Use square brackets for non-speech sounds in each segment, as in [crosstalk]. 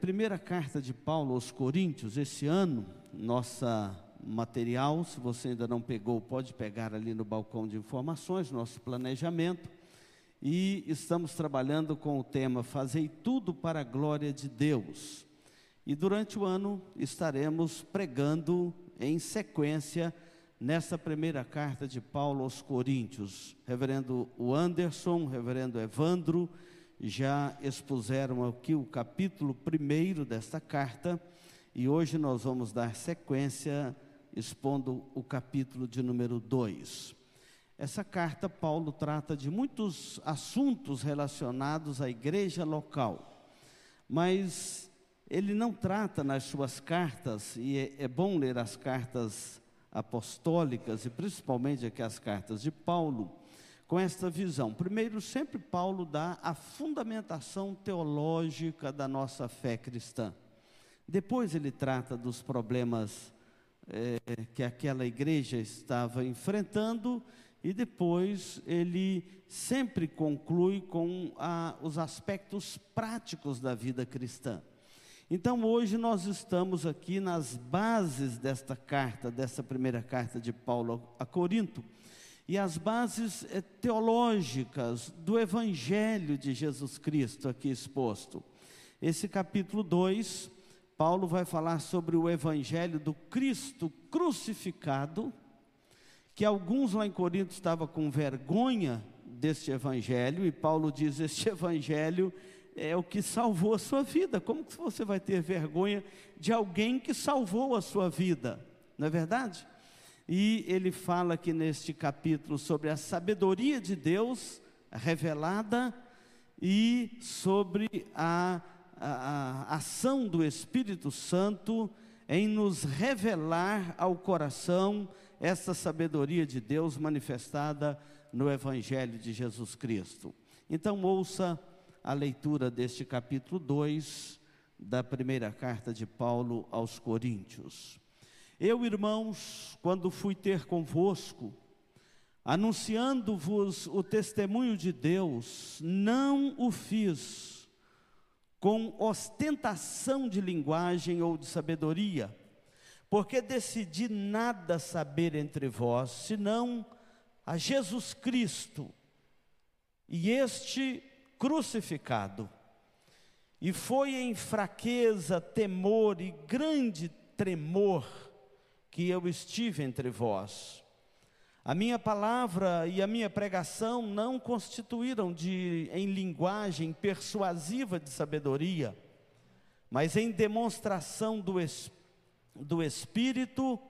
Primeira carta de Paulo aos Coríntios, esse ano, nossa material, se você ainda não pegou, pode pegar ali no balcão de informações, nosso planejamento. E estamos trabalhando com o tema Fazei tudo para a glória de Deus. E durante o ano estaremos pregando em sequência nessa primeira carta de Paulo aos Coríntios. Reverendo Anderson, reverendo Evandro, já expuseram aqui o capítulo primeiro desta carta e hoje nós vamos dar sequência expondo o capítulo de número 2. Essa carta, Paulo trata de muitos assuntos relacionados à igreja local, mas ele não trata nas suas cartas, e é, é bom ler as cartas apostólicas e principalmente aqui as cartas de Paulo, com esta visão. Primeiro, sempre Paulo dá a fundamentação teológica da nossa fé cristã. Depois ele trata dos problemas é, que aquela igreja estava enfrentando e depois ele sempre conclui com a, os aspectos práticos da vida cristã. Então hoje nós estamos aqui nas bases desta carta, dessa primeira carta de Paulo a Corinto, e as bases eh, teológicas do Evangelho de Jesus Cristo aqui exposto. Esse capítulo 2, Paulo vai falar sobre o Evangelho do Cristo crucificado, que alguns lá em Corinto estavam com vergonha deste Evangelho, e Paulo diz: Este Evangelho é o que salvou a sua vida. Como que você vai ter vergonha de alguém que salvou a sua vida? Não é verdade? E ele fala aqui neste capítulo sobre a sabedoria de Deus revelada e sobre a, a, a ação do Espírito Santo em nos revelar ao coração essa sabedoria de Deus manifestada no Evangelho de Jesus Cristo. Então, ouça a leitura deste capítulo 2 da primeira carta de Paulo aos Coríntios. Eu, irmãos, quando fui ter convosco, anunciando-vos o testemunho de Deus, não o fiz com ostentação de linguagem ou de sabedoria, porque decidi nada saber entre vós, senão a Jesus Cristo e este crucificado. E foi em fraqueza, temor e grande tremor que eu estive entre vós. A minha palavra e a minha pregação não constituíram de em linguagem persuasiva de sabedoria, mas em demonstração do, do espírito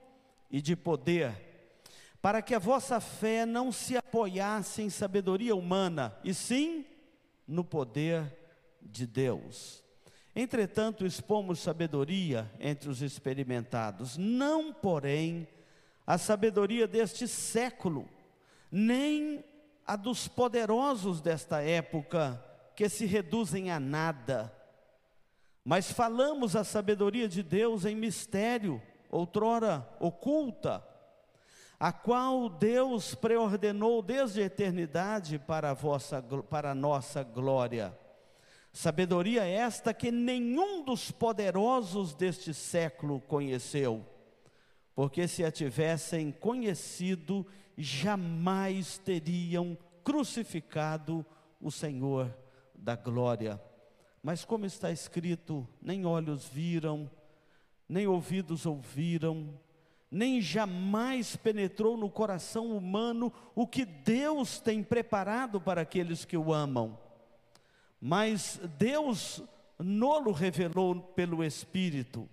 e de poder, para que a vossa fé não se apoiasse em sabedoria humana, e sim no poder de Deus. Entretanto, expomos sabedoria entre os experimentados, não, porém, a sabedoria deste século, nem a dos poderosos desta época, que se reduzem a nada. Mas falamos a sabedoria de Deus em mistério, outrora oculta, a qual Deus preordenou desde a eternidade para a, vossa, para a nossa glória Sabedoria esta que nenhum dos poderosos deste século conheceu, porque se a tivessem conhecido, jamais teriam crucificado o Senhor da glória. Mas como está escrito, nem olhos viram, nem ouvidos ouviram, nem jamais penetrou no coração humano o que Deus tem preparado para aqueles que o amam mas Deus nolo revelou pelo Espírito,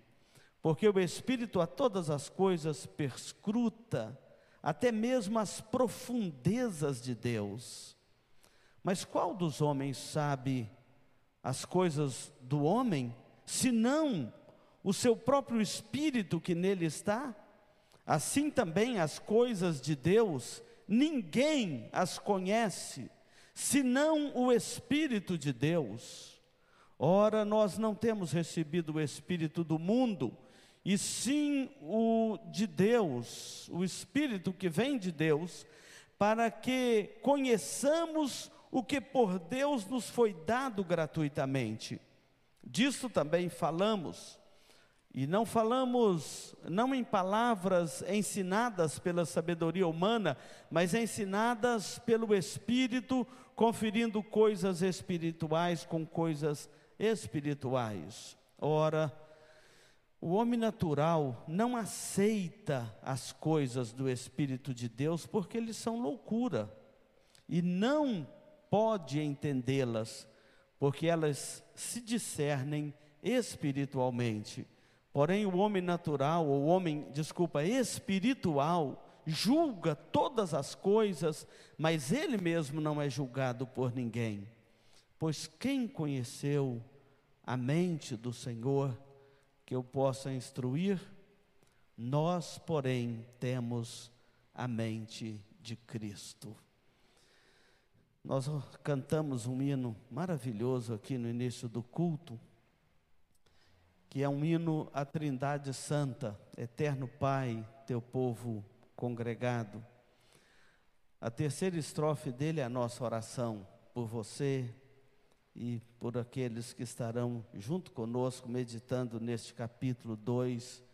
porque o Espírito a todas as coisas perscruta, até mesmo as profundezas de Deus. Mas qual dos homens sabe as coisas do homem, senão o seu próprio espírito que nele está? Assim também as coisas de Deus, ninguém as conhece, senão o Espírito de Deus. Ora, nós não temos recebido o Espírito do mundo, e sim o de Deus, o Espírito que vem de Deus, para que conheçamos o que por Deus nos foi dado gratuitamente. Disso também falamos, e não falamos não em palavras ensinadas pela sabedoria humana, mas ensinadas pelo Espírito, conferindo coisas espirituais com coisas espirituais. Ora, o homem natural não aceita as coisas do Espírito de Deus porque eles são loucura e não pode entendê-las porque elas se discernem espiritualmente. Porém, o homem natural, ou o homem, desculpa, espiritual, julga todas as coisas, mas ele mesmo não é julgado por ninguém. Pois quem conheceu a mente do Senhor que eu possa instruir? Nós, porém, temos a mente de Cristo. Nós cantamos um hino maravilhoso aqui no início do culto, que é um hino à Trindade Santa, Eterno Pai, teu povo congregado. A terceira estrofe dele é a nossa oração por você e por aqueles que estarão junto conosco meditando neste capítulo 2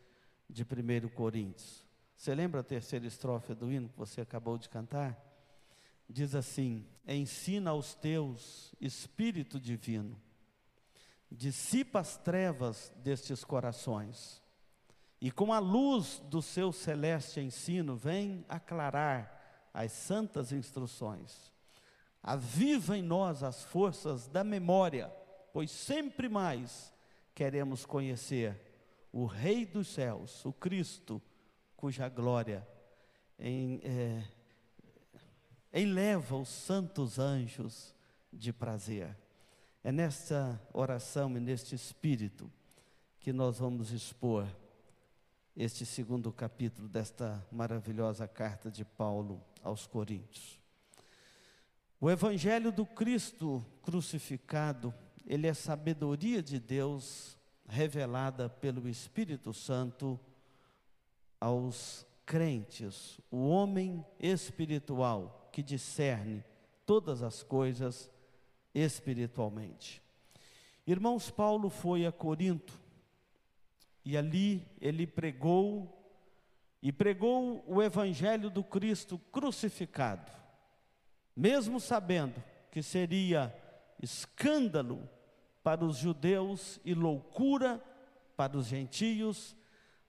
de 1 Coríntios. Você lembra a terceira estrofe do hino que você acabou de cantar? diz assim: Ensina aos teus, Espírito Divino, dissipa as trevas destes corações, e com a luz do seu celeste ensino, vem aclarar as santas instruções. Aviva em nós as forças da memória, pois sempre mais queremos conhecer o Rei dos céus, o Cristo, cuja glória em, é, eleva os santos anjos de prazer. É nesta oração e neste espírito que nós vamos expor este segundo capítulo desta maravilhosa carta de Paulo aos Coríntios. O Evangelho do Cristo crucificado, ele é sabedoria de Deus revelada pelo Espírito Santo aos crentes, o homem espiritual que discerne todas as coisas espiritualmente. Irmãos, Paulo foi a Corinto e ali ele pregou e pregou o evangelho do Cristo crucificado, mesmo sabendo que seria escândalo para os judeus e loucura para os gentios,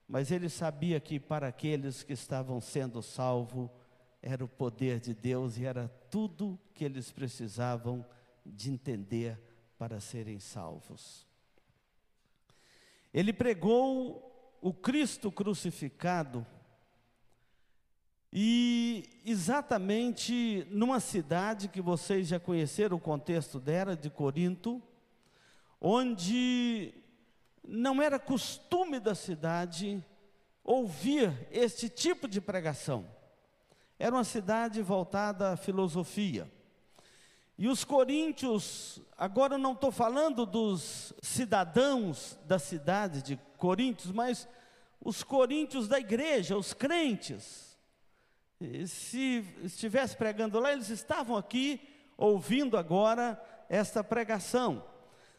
mas ele sabia que para aqueles que estavam sendo salvos, era o poder de Deus e era tudo que eles precisavam de entender para serem salvos. Ele pregou o Cristo crucificado e exatamente numa cidade que vocês já conheceram o contexto dela, de Corinto, onde não era costume da cidade ouvir este tipo de pregação. Era uma cidade voltada à filosofia. E os coríntios, agora eu não estou falando dos cidadãos da cidade de Coríntios, mas os coríntios da igreja, os crentes. Se estivesse pregando lá, eles estavam aqui ouvindo agora esta pregação.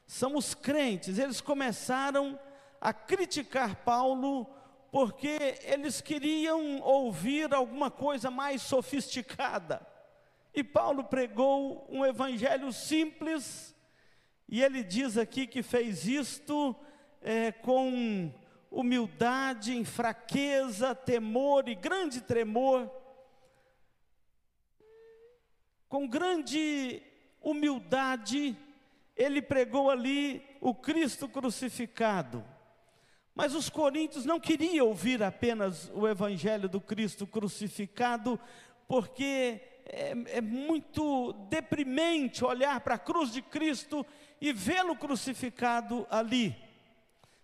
São os crentes, eles começaram a criticar Paulo porque eles queriam ouvir alguma coisa mais sofisticada. E Paulo pregou um evangelho simples, e ele diz aqui que fez isto é, com humildade, em fraqueza, temor e grande tremor, com grande humildade, ele pregou ali o Cristo crucificado. Mas os coríntios não queriam ouvir apenas o evangelho do Cristo crucificado, porque é, é muito deprimente olhar para a cruz de Cristo e vê-lo crucificado ali,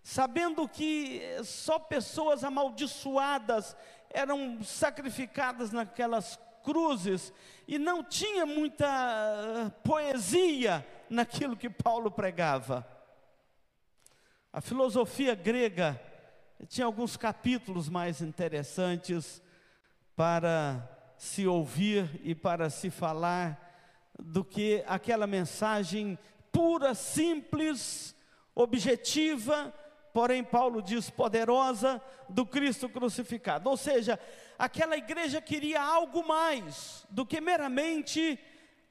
sabendo que só pessoas amaldiçoadas eram sacrificadas naquelas cruzes e não tinha muita poesia naquilo que Paulo pregava. A filosofia grega tinha alguns capítulos mais interessantes para se ouvir e para se falar do que aquela mensagem pura, simples, objetiva, porém Paulo diz poderosa, do Cristo crucificado. Ou seja, aquela igreja queria algo mais do que meramente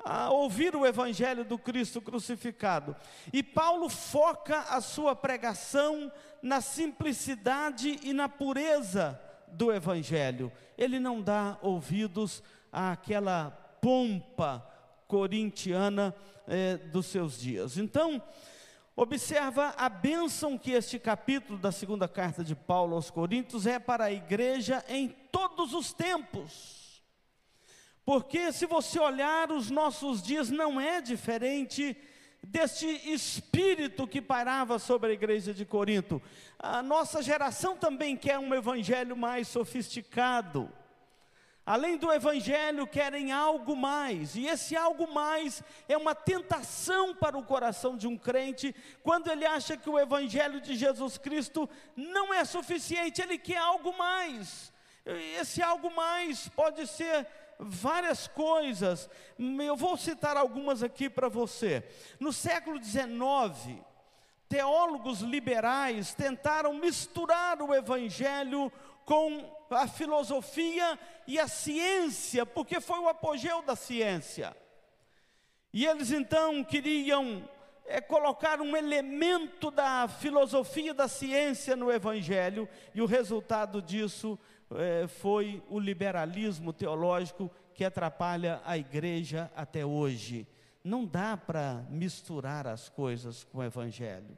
a ouvir o evangelho do Cristo crucificado. E Paulo foca a sua pregação na simplicidade e na pureza do evangelho. Ele não dá ouvidos àquela pompa corintiana eh, dos seus dias. Então, observa a bênção que este capítulo da segunda carta de Paulo aos Coríntios é para a igreja em todos os tempos. Porque se você olhar os nossos dias, não é diferente deste espírito que parava sobre a igreja de Corinto. A nossa geração também quer um evangelho mais sofisticado. Além do evangelho, querem algo mais, e esse algo mais é uma tentação para o coração de um crente, quando ele acha que o evangelho de Jesus Cristo não é suficiente, ele quer algo mais. Esse algo mais pode ser várias coisas, eu vou citar algumas aqui para você. No século XIX, teólogos liberais tentaram misturar o evangelho com a filosofia e a ciência, porque foi o apogeu da ciência. E eles então queriam é, colocar um elemento da filosofia da ciência no Evangelho, e o resultado disso é, foi o liberalismo teológico que atrapalha a igreja até hoje. Não dá para misturar as coisas com o Evangelho.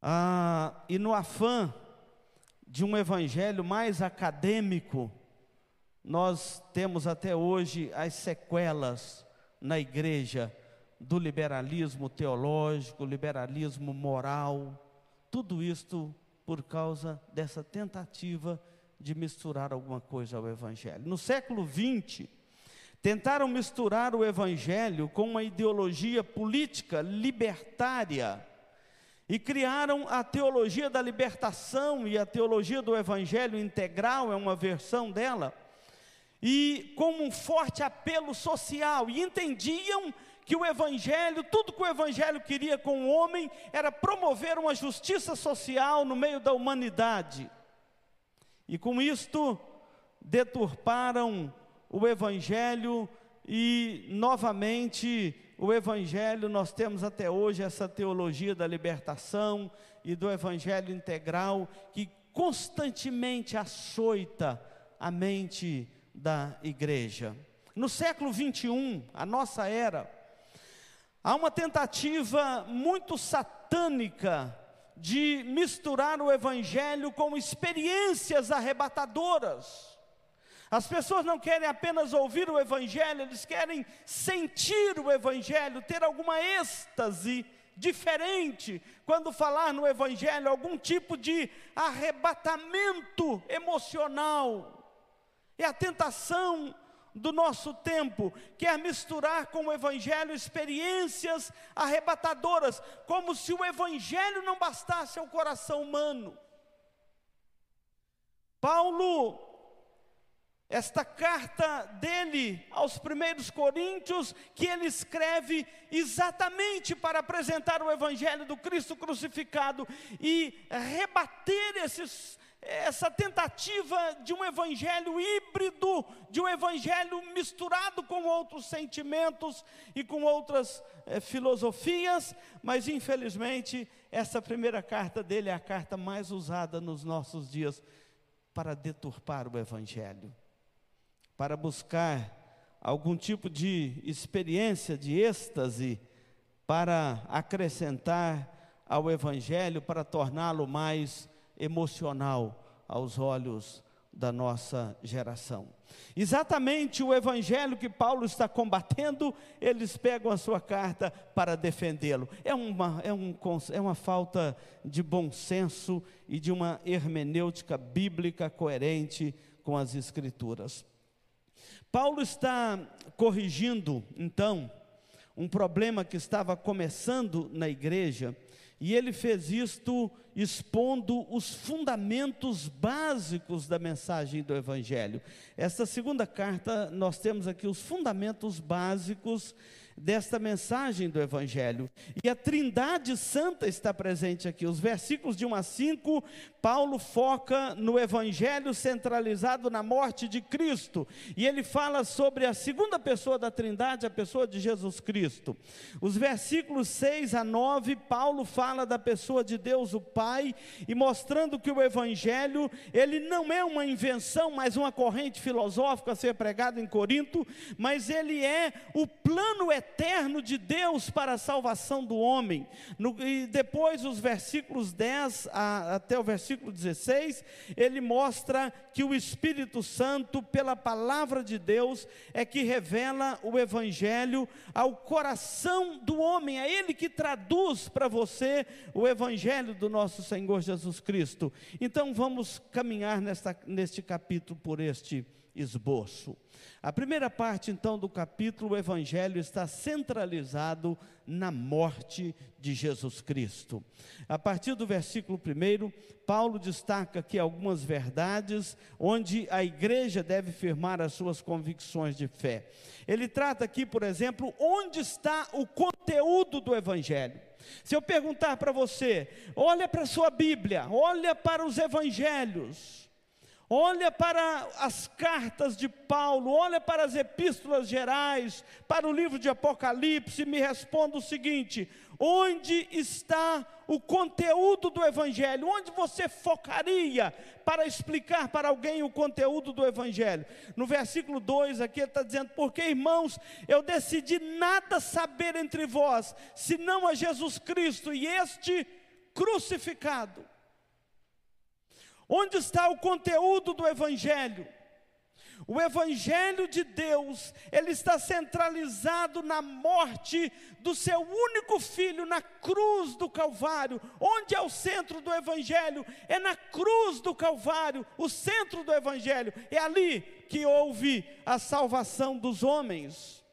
Ah, e no afã de um Evangelho mais acadêmico, nós temos até hoje as sequelas na igreja do liberalismo teológico, liberalismo moral, tudo isto por causa dessa tentativa de misturar alguma coisa ao Evangelho. No século XX, tentaram misturar o Evangelho com uma ideologia política libertária e criaram a teologia da libertação e a teologia do Evangelho integral, é uma versão dela, e com um forte apelo social, e entendiam que o Evangelho, tudo que o Evangelho queria com o homem, era promover uma justiça social no meio da humanidade. E com isto, deturparam o Evangelho e, novamente, o Evangelho, nós temos até hoje essa teologia da libertação e do Evangelho integral que constantemente açoita a mente da igreja. No século 21, a nossa era, Há uma tentativa muito satânica de misturar o evangelho com experiências arrebatadoras. As pessoas não querem apenas ouvir o evangelho, eles querem sentir o evangelho, ter alguma êxtase diferente quando falar no evangelho, algum tipo de arrebatamento emocional. É a tentação do nosso tempo quer misturar com o Evangelho experiências arrebatadoras, como se o Evangelho não bastasse ao coração humano. Paulo, esta carta dele aos primeiros coríntios, que ele escreve exatamente para apresentar o Evangelho do Cristo crucificado e rebater esses essa tentativa de um evangelho híbrido, de um evangelho misturado com outros sentimentos e com outras é, filosofias, mas infelizmente essa primeira carta dele é a carta mais usada nos nossos dias para deturpar o evangelho, para buscar algum tipo de experiência de êxtase para acrescentar ao evangelho, para torná-lo mais emocional aos olhos da nossa geração. Exatamente o evangelho que Paulo está combatendo, eles pegam a sua carta para defendê-lo. É uma, é, um, é uma falta de bom senso e de uma hermenêutica bíblica coerente com as Escrituras. Paulo está corrigindo, então, um problema que estava começando na igreja e ele fez isto expondo os fundamentos básicos da mensagem do Evangelho. Esta segunda carta, nós temos aqui os fundamentos básicos desta mensagem do Evangelho. E a Trindade Santa está presente aqui. Os versículos de 1 a 5, Paulo foca no Evangelho centralizado na morte de Cristo. E ele fala sobre a segunda pessoa da Trindade, a pessoa de Jesus Cristo. Os versículos 6 a 9, Paulo fala da pessoa de Deus, o Pai, e mostrando que o Evangelho, ele não é uma invenção, mas uma corrente filosófica a ser pregada em Corinto, mas ele é o plano eterno eterno de Deus para a salvação do homem. No, e depois, os versículos 10 a, até o versículo 16, ele mostra que o Espírito Santo, pela palavra de Deus, é que revela o Evangelho ao coração do homem, é ele que traduz para você o Evangelho do nosso Senhor Jesus Cristo. Então, vamos caminhar nesta, neste capítulo por este esboço. A primeira parte, então, do capítulo, o Evangelho está centralizado na morte de Jesus Cristo. A partir do versículo 1, Paulo destaca aqui algumas verdades onde a igreja deve firmar as suas convicções de fé. Ele trata aqui, por exemplo, onde está o conteúdo do Evangelho. Se eu perguntar para você, olha para a sua Bíblia, olha para os evangelhos, olha para as cartas de Paulo, olha para as epístolas gerais, para o livro de Apocalipse e me responda o seguinte: onde está o conteúdo do Evangelho? Onde você focaria para explicar para alguém o conteúdo do Evangelho? No versículo 2 aqui ele está dizendo: Porque irmãos, eu decidi nada saber entre vós, senão a Jesus Cristo e este crucificado. Onde está o conteúdo do Evangelho? O Evangelho de Deus, ele está centralizado na morte do seu único filho na cruz do Calvário. Onde é o centro do Evangelho? É na cruz do Calvário, o centro do Evangelho. É ali que houve a salvação dos homens.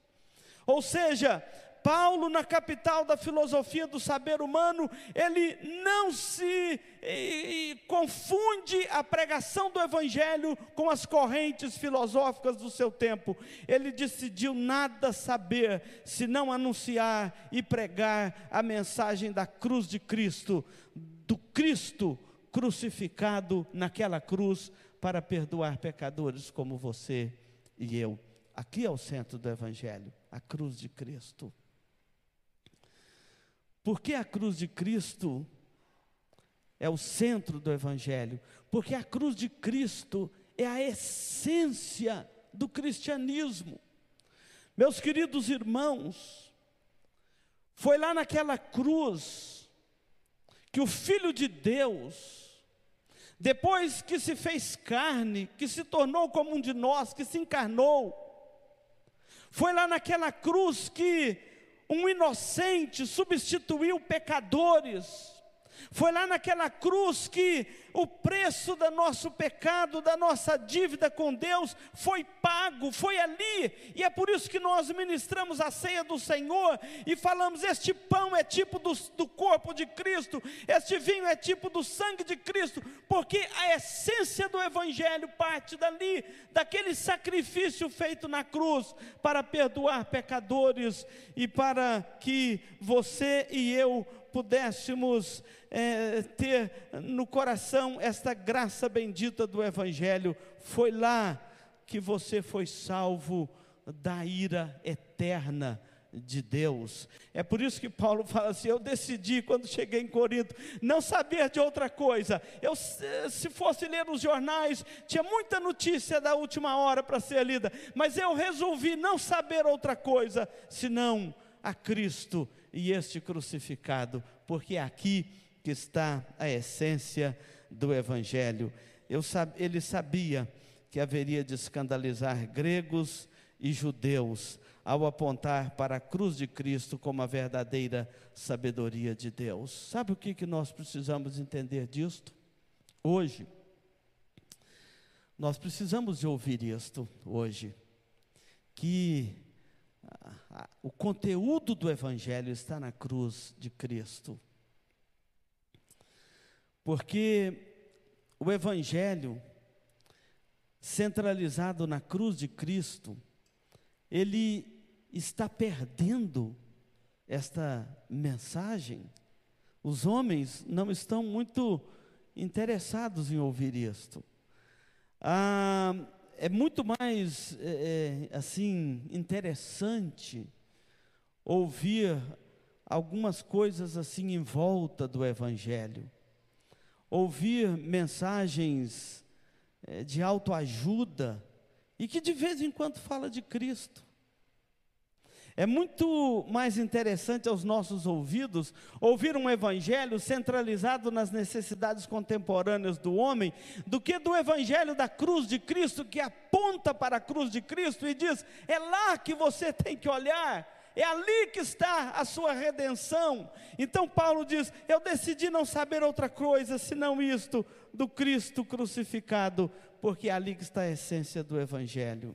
Ou seja, Paulo, na capital da filosofia do saber humano, ele não se e, e, confunde a pregação do Evangelho com as correntes filosóficas do seu tempo. Ele decidiu nada saber, senão anunciar e pregar a mensagem da cruz de Cristo, do Cristo crucificado naquela cruz para perdoar pecadores como você e eu. Aqui é o centro do Evangelho, a cruz de Cristo. Por que a cruz de Cristo é o centro do Evangelho? Porque a cruz de Cristo é a essência do cristianismo. Meus queridos irmãos, foi lá naquela cruz que o Filho de Deus, depois que se fez carne, que se tornou como um de nós, que se encarnou, foi lá naquela cruz que um inocente substituiu pecadores. Foi lá naquela cruz que o preço do nosso pecado, da nossa dívida com Deus, foi pago, foi ali, e é por isso que nós ministramos a ceia do Senhor e falamos: este pão é tipo do, do corpo de Cristo, este vinho é tipo do sangue de Cristo, porque a essência do Evangelho parte dali, daquele sacrifício feito na cruz para perdoar pecadores e para que você e eu pudéssemos é, ter no coração esta graça bendita do Evangelho. Foi lá que você foi salvo da ira eterna de Deus. É por isso que Paulo fala assim: eu decidi quando cheguei em Corinto não saber de outra coisa. Eu se fosse ler os jornais, tinha muita notícia da última hora para ser lida, mas eu resolvi não saber outra coisa senão a Cristo e este crucificado, porque é aqui que está a essência do Evangelho. Ele sabia que haveria de escandalizar gregos e judeus ao apontar para a cruz de Cristo como a verdadeira sabedoria de Deus. Sabe o que, que nós precisamos entender disto? Hoje, nós precisamos de ouvir isto hoje, que o conteúdo do Evangelho está na cruz de Cristo. Porque o Evangelho, centralizado na cruz de Cristo, ele está perdendo esta mensagem. Os homens não estão muito interessados em ouvir isto. Ah, é muito mais é, é assim interessante ouvir algumas coisas assim em volta do Evangelho, ouvir mensagens é, de autoajuda e que de vez em quando fala de Cristo. É muito mais interessante aos nossos ouvidos ouvir um evangelho centralizado nas necessidades contemporâneas do homem, do que do evangelho da cruz de Cristo, que aponta para a cruz de Cristo e diz: é lá que você [laughs] tem que olhar. É ali que está a sua redenção. Então Paulo diz: Eu decidi não saber outra coisa senão isto, do Cristo crucificado, porque é ali que está a essência do Evangelho.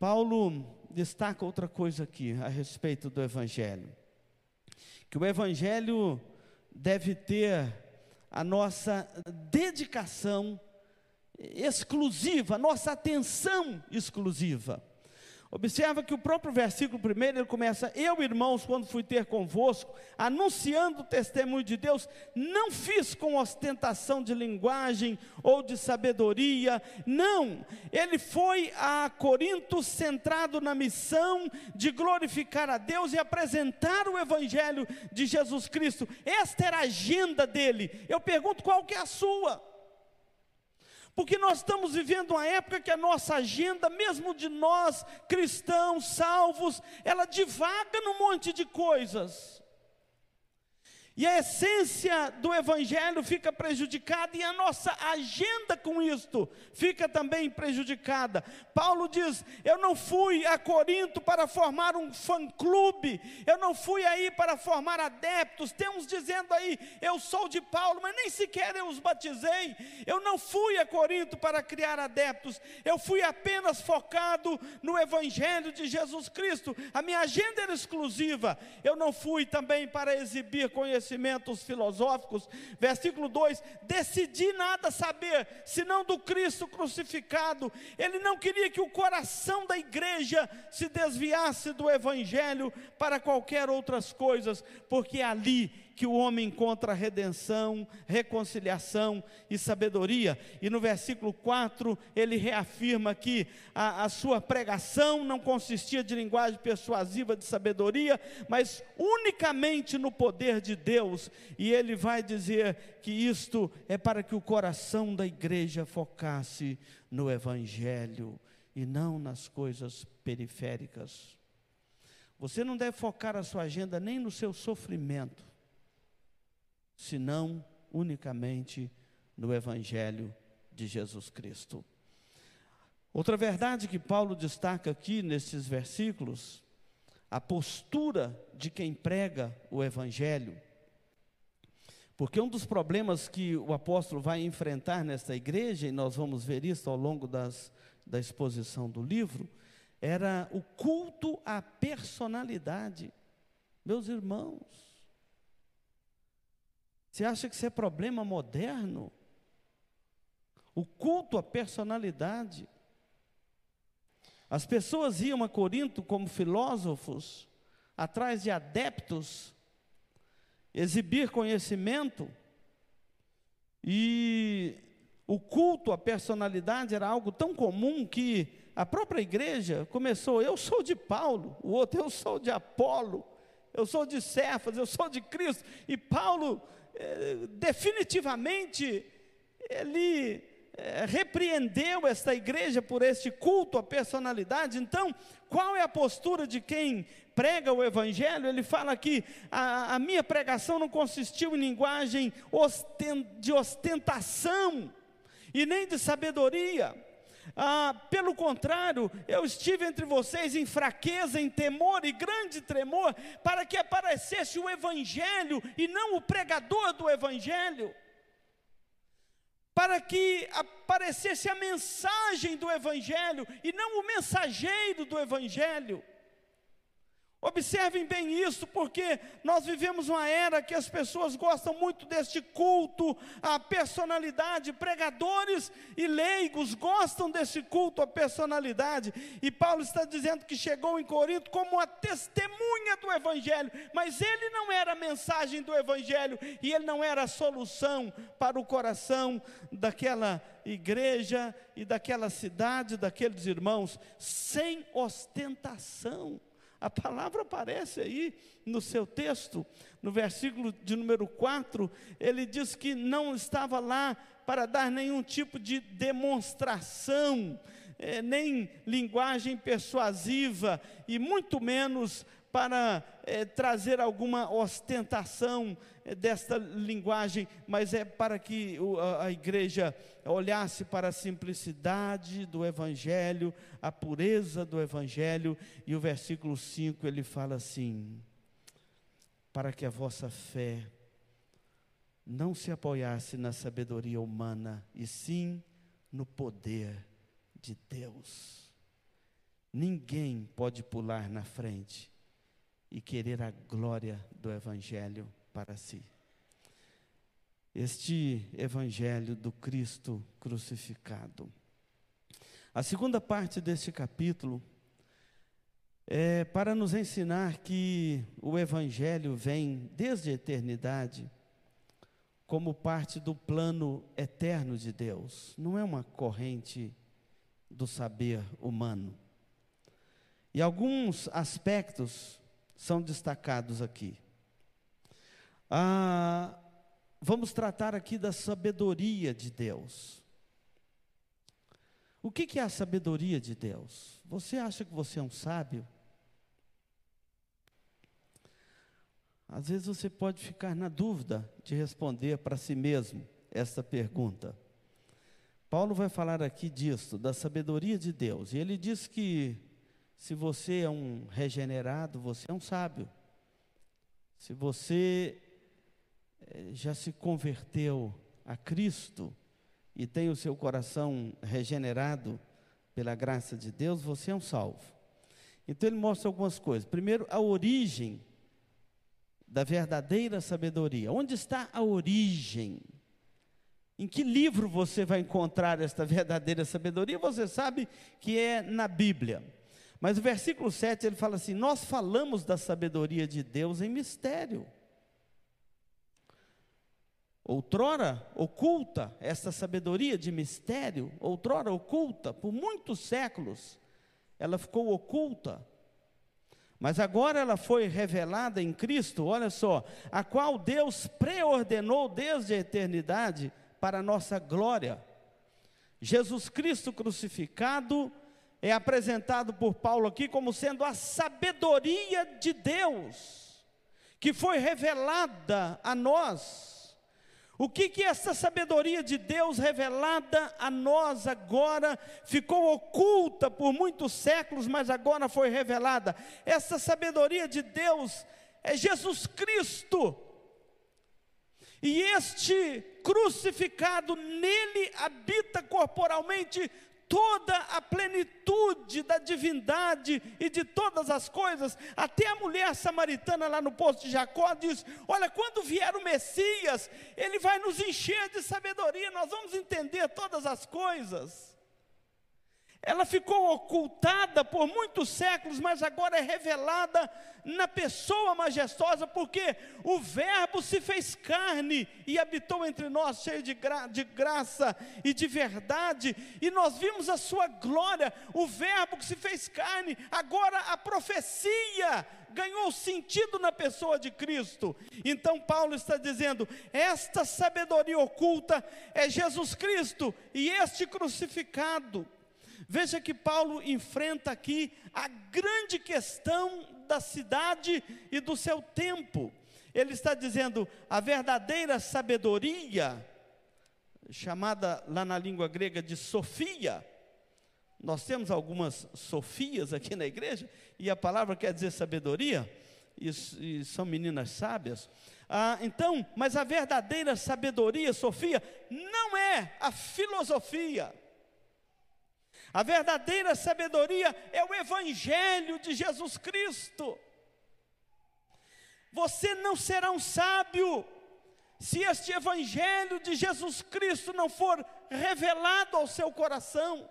Paulo destaca outra coisa aqui a respeito do Evangelho: que o Evangelho deve ter a nossa dedicação exclusiva, a nossa atenção exclusiva. Observa que o próprio versículo primeiro ele começa: Eu, irmãos, quando fui ter convosco, anunciando o testemunho de Deus, não fiz com ostentação de linguagem ou de sabedoria, não. Ele foi a Corinto centrado na missão de glorificar a Deus e apresentar o Evangelho de Jesus Cristo. Esta era a agenda dele. Eu pergunto qual que é a sua? Porque nós estamos vivendo uma época que a nossa agenda, mesmo de nós cristãos salvos, ela divaga num monte de coisas. E a essência do Evangelho fica prejudicada e a nossa agenda com isto fica também prejudicada. Paulo diz: Eu não fui a Corinto para formar um fã-clube, eu não fui aí para formar adeptos. Tem uns dizendo aí: Eu sou de Paulo, mas nem sequer eu os batizei. Eu não fui a Corinto para criar adeptos, eu fui apenas focado no Evangelho de Jesus Cristo. A minha agenda era exclusiva. Eu não fui também para exibir conhecimento conhecimentos filosóficos. Versículo 2: Decidi nada saber, senão do Cristo crucificado. Ele não queria que o coração da igreja se desviasse do Evangelho para qualquer outras coisas, porque ali que o homem encontra redenção, reconciliação e sabedoria. E no versículo 4, ele reafirma que a, a sua pregação não consistia de linguagem persuasiva de sabedoria, mas unicamente no poder de Deus. E ele vai dizer que isto é para que o coração da igreja focasse no Evangelho e não nas coisas periféricas. Você não deve focar a sua agenda nem no seu sofrimento, senão unicamente no Evangelho de Jesus Cristo. Outra verdade que Paulo destaca aqui nesses versículos, a postura de quem prega o Evangelho. Porque um dos problemas que o apóstolo vai enfrentar nesta igreja, e nós vamos ver isso ao longo das, da exposição do livro, era o culto à personalidade. Meus irmãos, você acha que isso é problema moderno? O culto à personalidade. As pessoas iam a Corinto como filósofos, atrás de adeptos, exibir conhecimento, e o culto à personalidade era algo tão comum que a própria igreja começou: eu sou de Paulo, o outro, eu sou de Apolo, eu sou de Cefas, eu sou de Cristo, e Paulo definitivamente ele eh, repreendeu esta igreja por este culto à personalidade. Então, qual é a postura de quem prega o Evangelho? Ele fala que a, a minha pregação não consistiu em linguagem de ostentação e nem de sabedoria ah, pelo contrário, eu estive entre vocês em fraqueza, em temor e grande tremor, para que aparecesse o Evangelho e não o pregador do Evangelho, para que aparecesse a mensagem do Evangelho e não o mensageiro do Evangelho. Observem bem isso, porque nós vivemos uma era que as pessoas gostam muito deste culto à personalidade, pregadores e leigos gostam desse culto à personalidade, e Paulo está dizendo que chegou em Corinto como a testemunha do Evangelho, mas ele não era a mensagem do Evangelho, e ele não era a solução para o coração daquela igreja e daquela cidade, daqueles irmãos, sem ostentação. A palavra aparece aí no seu texto, no versículo de número 4, ele diz que não estava lá para dar nenhum tipo de demonstração, eh, nem linguagem persuasiva, e muito menos para eh, trazer alguma ostentação eh, desta linguagem, mas é para que o, a, a igreja olhasse para a simplicidade do Evangelho, a pureza do Evangelho, e o versículo 5 ele fala assim: para que a vossa fé não se apoiasse na sabedoria humana, e sim no poder de Deus. Ninguém pode pular na frente e querer a glória do Evangelho para si. Este Evangelho do Cristo crucificado. A segunda parte deste capítulo é para nos ensinar que o Evangelho vem desde a eternidade como parte do plano eterno de Deus, não é uma corrente do saber humano. E alguns aspectos são destacados aqui. Ah, vamos tratar aqui da sabedoria de Deus. O que, que é a sabedoria de Deus? Você acha que você é um sábio? Às vezes você pode ficar na dúvida de responder para si mesmo essa pergunta. Paulo vai falar aqui disso, da sabedoria de Deus, e ele diz que se você é um regenerado, você é um sábio. Se você eh, já se converteu a Cristo e tem o seu coração regenerado pela graça de Deus, você é um salvo. Então ele mostra algumas coisas. Primeiro, a origem da verdadeira sabedoria. Onde está a origem? Em que livro você vai encontrar esta verdadeira sabedoria? Você sabe que é na Bíblia. Mas o versículo 7 ele fala assim: Nós falamos da sabedoria de Deus em mistério. Outrora oculta, essa sabedoria de mistério, outrora oculta, por muitos séculos, ela ficou oculta. Mas agora ela foi revelada em Cristo, olha só, a qual Deus preordenou desde a eternidade para a nossa glória. Jesus Cristo crucificado é apresentado por Paulo aqui como sendo a sabedoria de Deus, que foi revelada a nós. O que que essa sabedoria de Deus revelada a nós agora ficou oculta por muitos séculos, mas agora foi revelada? Essa sabedoria de Deus é Jesus Cristo. E este crucificado, nele habita corporalmente toda a plenitude da divindade e de todas as coisas. Até a mulher samaritana lá no poço de Jacó diz: Olha, quando vier o Messias, ele vai nos encher de sabedoria, nós vamos entender todas as coisas. Ela ficou ocultada por muitos séculos, mas agora é revelada na pessoa majestosa, porque o Verbo se fez carne e habitou entre nós, cheio de, gra de graça e de verdade, e nós vimos a sua glória, o Verbo que se fez carne, agora a profecia ganhou sentido na pessoa de Cristo. Então Paulo está dizendo: esta sabedoria oculta é Jesus Cristo e este crucificado. Veja que Paulo enfrenta aqui a grande questão da cidade e do seu tempo. Ele está dizendo a verdadeira sabedoria, chamada lá na língua grega de Sofia. Nós temos algumas Sofias aqui na igreja, e a palavra quer dizer sabedoria, e, e são meninas sábias. Ah, então, mas a verdadeira sabedoria, Sofia, não é a filosofia a verdadeira sabedoria é o Evangelho de Jesus Cristo. Você não será um sábio se este Evangelho de Jesus Cristo não for revelado ao seu coração.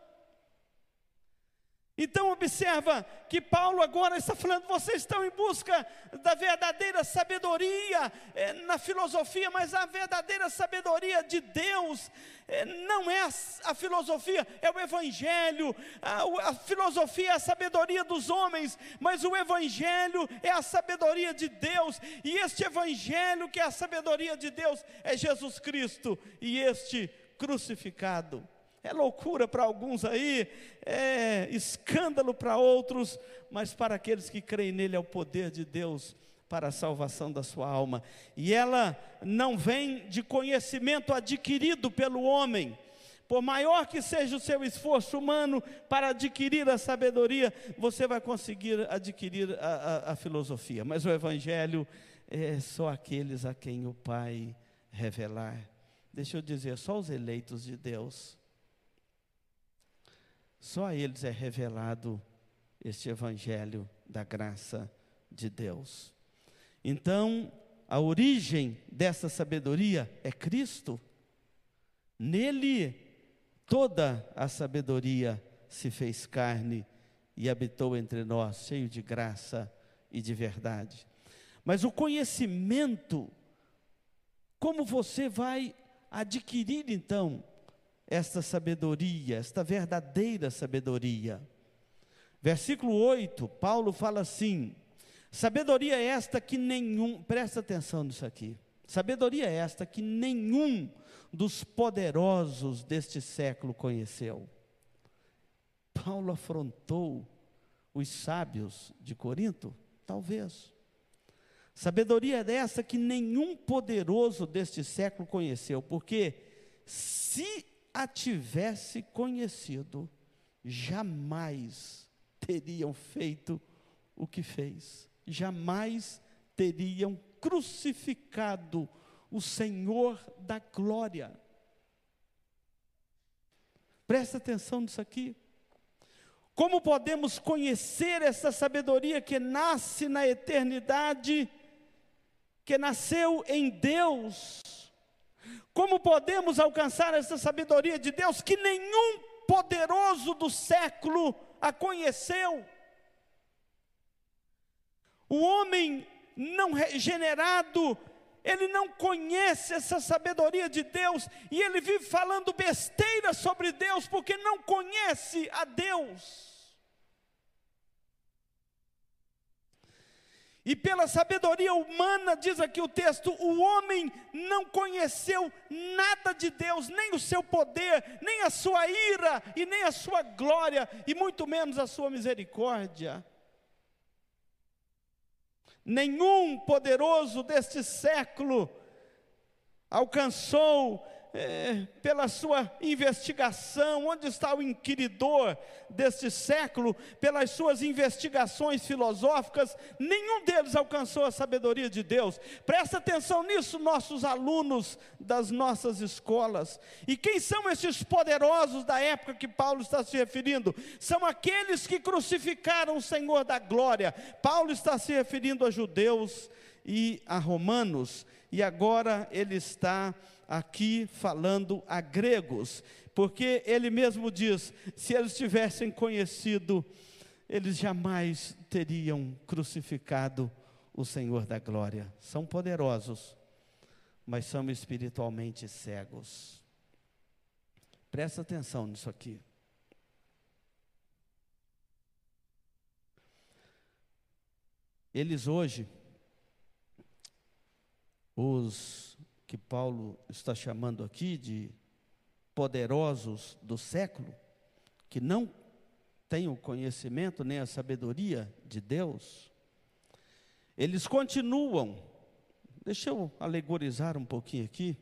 Então observa que Paulo agora está falando, vocês estão em busca da verdadeira sabedoria é, na filosofia, mas a verdadeira sabedoria de Deus é, não é a, a, filosofia, é o Evangelho. A, a filosofia é a sabedoria dos homens, mas o Evangelho é a sabedoria de Deus. E este Evangelho, que é a sabedoria de Deus, é Jesus Cristo e este crucificado. É loucura para alguns aí, é escândalo para outros, mas para aqueles que creem nele é o poder de Deus para a salvação da sua alma. E ela não vem de conhecimento adquirido pelo homem. Por maior que seja o seu esforço humano para adquirir a sabedoria, você vai conseguir adquirir a, a, a filosofia. Mas o Evangelho é só aqueles a quem o Pai revelar. Deixa eu dizer, só os eleitos de Deus só a eles é revelado este evangelho da graça de Deus. Então, a origem dessa sabedoria é Cristo. Nele toda a sabedoria se fez carne e habitou entre nós, cheio de graça e de verdade. Mas o conhecimento, como você vai adquirir então esta sabedoria, esta verdadeira sabedoria. Versículo 8, Paulo fala assim: sabedoria é esta que nenhum, presta atenção nisso aqui, sabedoria é esta que nenhum dos poderosos deste século conheceu. Paulo afrontou os sábios de Corinto? Talvez. Sabedoria é dessa que nenhum poderoso deste século conheceu, porque se a tivesse conhecido, jamais teriam feito o que fez, jamais teriam crucificado o Senhor da glória. Presta atenção nisso aqui. Como podemos conhecer essa sabedoria que nasce na eternidade, que nasceu em Deus? Como podemos alcançar essa sabedoria de Deus que nenhum poderoso do século a conheceu? O homem não regenerado, ele não conhece essa sabedoria de Deus e ele vive falando besteira sobre Deus porque não conhece a Deus. E pela sabedoria humana, diz aqui o texto, o homem não conheceu nada de Deus, nem o seu poder, nem a sua ira, e nem a sua glória, e muito menos a sua misericórdia. Nenhum poderoso deste século alcançou é, pela sua investigação, onde está o inquiridor deste século, pelas suas investigações filosóficas, nenhum deles alcançou a sabedoria de Deus. Presta atenção nisso, nossos alunos das nossas escolas. E quem são esses poderosos da época que Paulo está se referindo? São aqueles que crucificaram o Senhor da glória. Paulo está se referindo a judeus e a romanos, e agora ele está aqui falando a gregos, porque ele mesmo diz: se eles tivessem conhecido, eles jamais teriam crucificado o Senhor da glória. São poderosos, mas são espiritualmente cegos. Presta atenção nisso aqui. Eles hoje, os que Paulo está chamando aqui de poderosos do século, que não têm o conhecimento nem a sabedoria de Deus, eles continuam, deixa eu alegorizar um pouquinho aqui,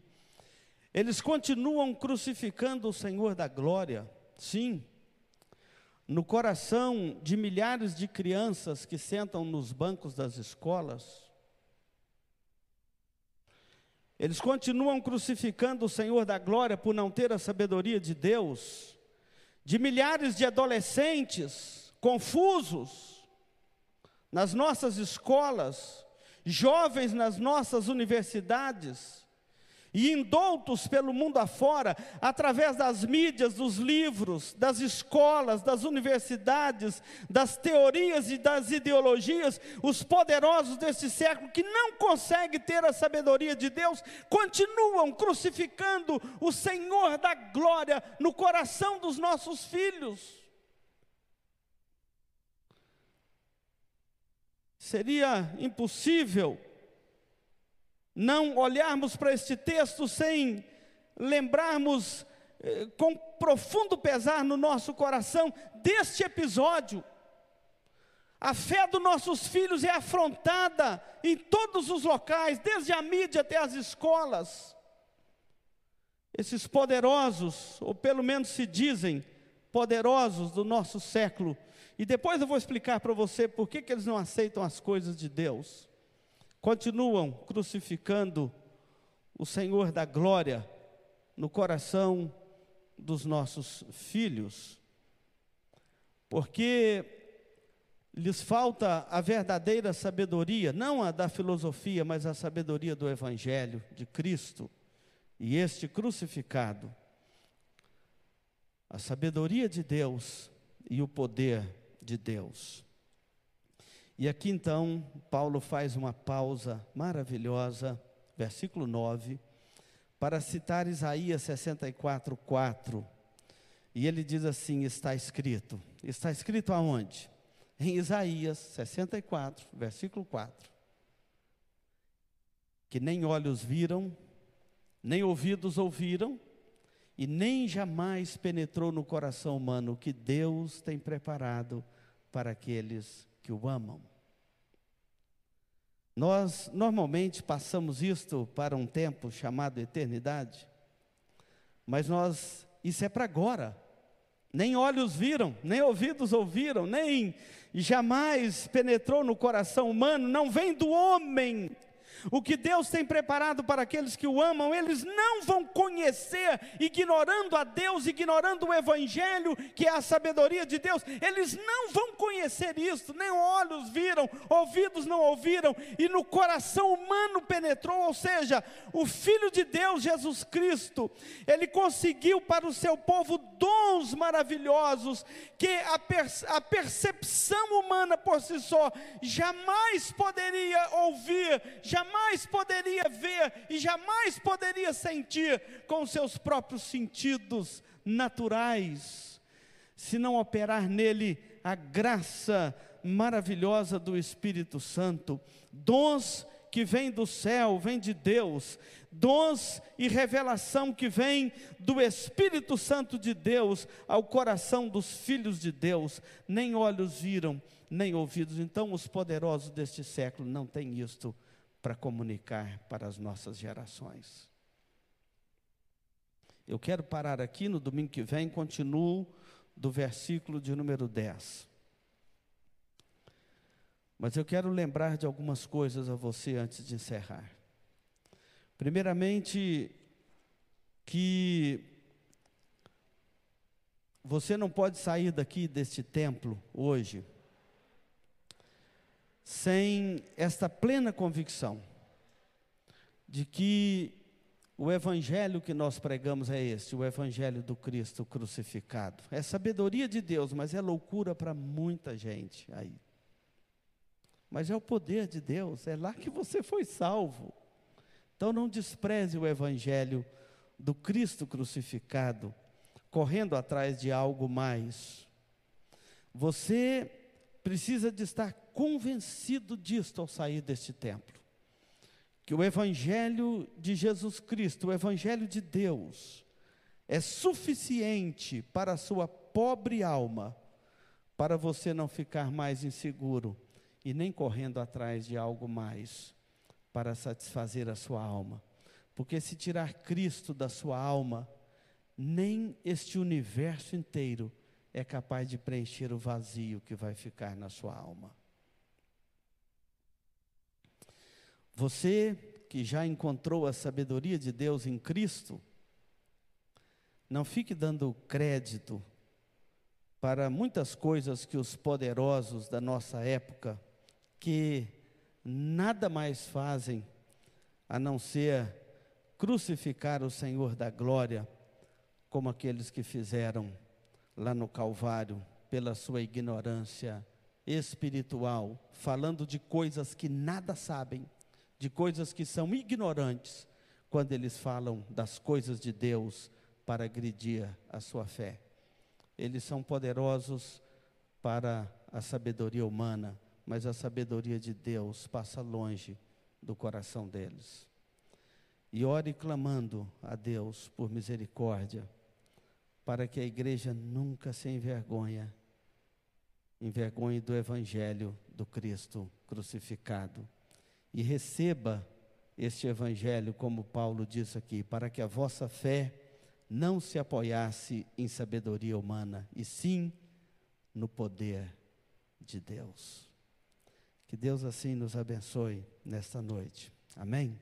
eles continuam crucificando o Senhor da glória, sim, no coração de milhares de crianças que sentam nos bancos das escolas, eles continuam crucificando o Senhor da glória por não ter a sabedoria de Deus, de milhares de adolescentes confusos nas nossas escolas, jovens nas nossas universidades e indoutos pelo mundo afora, através das mídias, dos livros, das escolas, das universidades, das teorias e das ideologias, os poderosos desse século que não conseguem ter a sabedoria de Deus, continuam crucificando o Senhor da glória no coração dos nossos filhos. Seria impossível não olharmos para este texto sem lembrarmos eh, com profundo pesar no nosso coração deste episódio. A fé dos nossos filhos é afrontada em todos os locais, desde a mídia até as escolas. Esses poderosos, ou pelo menos se dizem poderosos do nosso século, e depois eu vou explicar para você por que, que eles não aceitam as coisas de Deus continuam crucificando o Senhor da glória no coração dos nossos filhos, porque lhes falta a verdadeira sabedoria, não a da filosofia, mas a sabedoria do Evangelho de Cristo e este crucificado. A sabedoria de Deus e o poder de Deus. E aqui então, Paulo faz uma pausa maravilhosa, versículo 9, para citar Isaías 64, 4. E ele diz assim: está escrito. Está escrito aonde? Em Isaías 64, versículo 4. Que nem olhos viram, nem ouvidos ouviram, e nem jamais penetrou no coração humano o que Deus tem preparado para aqueles que o amam. Nós normalmente passamos isto para um tempo chamado eternidade, mas nós, isso é para agora. Nem olhos viram, nem ouvidos ouviram, nem jamais penetrou no coração humano, não vem do homem o que Deus tem preparado para aqueles que o amam, eles não vão conhecer, ignorando a Deus, ignorando o Evangelho, que é a sabedoria de Deus, eles não vão conhecer isso, nem olhos viram, ouvidos não ouviram, e no coração humano penetrou, ou seja, o Filho de Deus, Jesus Cristo, ele conseguiu para o seu povo dons maravilhosos, que a, a percepção humana por si só jamais poderia ouvir, jamais jamais poderia ver e jamais poderia sentir com seus próprios sentidos naturais, se não operar nele a graça maravilhosa do Espírito Santo, dons que vêm do céu, vêm de Deus, dons e revelação que vem do Espírito Santo de Deus ao coração dos filhos de Deus, nem olhos viram, nem ouvidos. Então, os poderosos deste século não têm isto para comunicar para as nossas gerações. Eu quero parar aqui no domingo que vem, continuo do versículo de número 10. Mas eu quero lembrar de algumas coisas a você antes de encerrar. Primeiramente, que você não pode sair daqui deste templo hoje sem esta plena convicção de que o evangelho que nós pregamos é este, o evangelho do Cristo crucificado. É sabedoria de Deus, mas é loucura para muita gente aí. Mas é o poder de Deus, é lá que você foi salvo. Então não despreze o evangelho do Cristo crucificado, correndo atrás de algo mais. Você precisa de estar convencido disto ao sair deste templo. Que o Evangelho de Jesus Cristo, o Evangelho de Deus, é suficiente para a sua pobre alma, para você não ficar mais inseguro e nem correndo atrás de algo mais para satisfazer a sua alma. Porque se tirar Cristo da sua alma, nem este universo inteiro é capaz de preencher o vazio que vai ficar na sua alma. Você que já encontrou a sabedoria de Deus em Cristo, não fique dando crédito para muitas coisas que os poderosos da nossa época, que nada mais fazem a não ser crucificar o Senhor da glória, como aqueles que fizeram lá no Calvário, pela sua ignorância espiritual, falando de coisas que nada sabem, de coisas que são ignorantes, quando eles falam das coisas de Deus para agredir a sua fé. Eles são poderosos para a sabedoria humana, mas a sabedoria de Deus passa longe do coração deles. E ore clamando a Deus por misericórdia, para que a igreja nunca se envergonhe, envergonhe do Evangelho do Cristo crucificado, e receba este Evangelho, como Paulo disse aqui, para que a vossa fé não se apoiasse em sabedoria humana, e sim no poder de Deus. Que Deus assim nos abençoe nesta noite. Amém?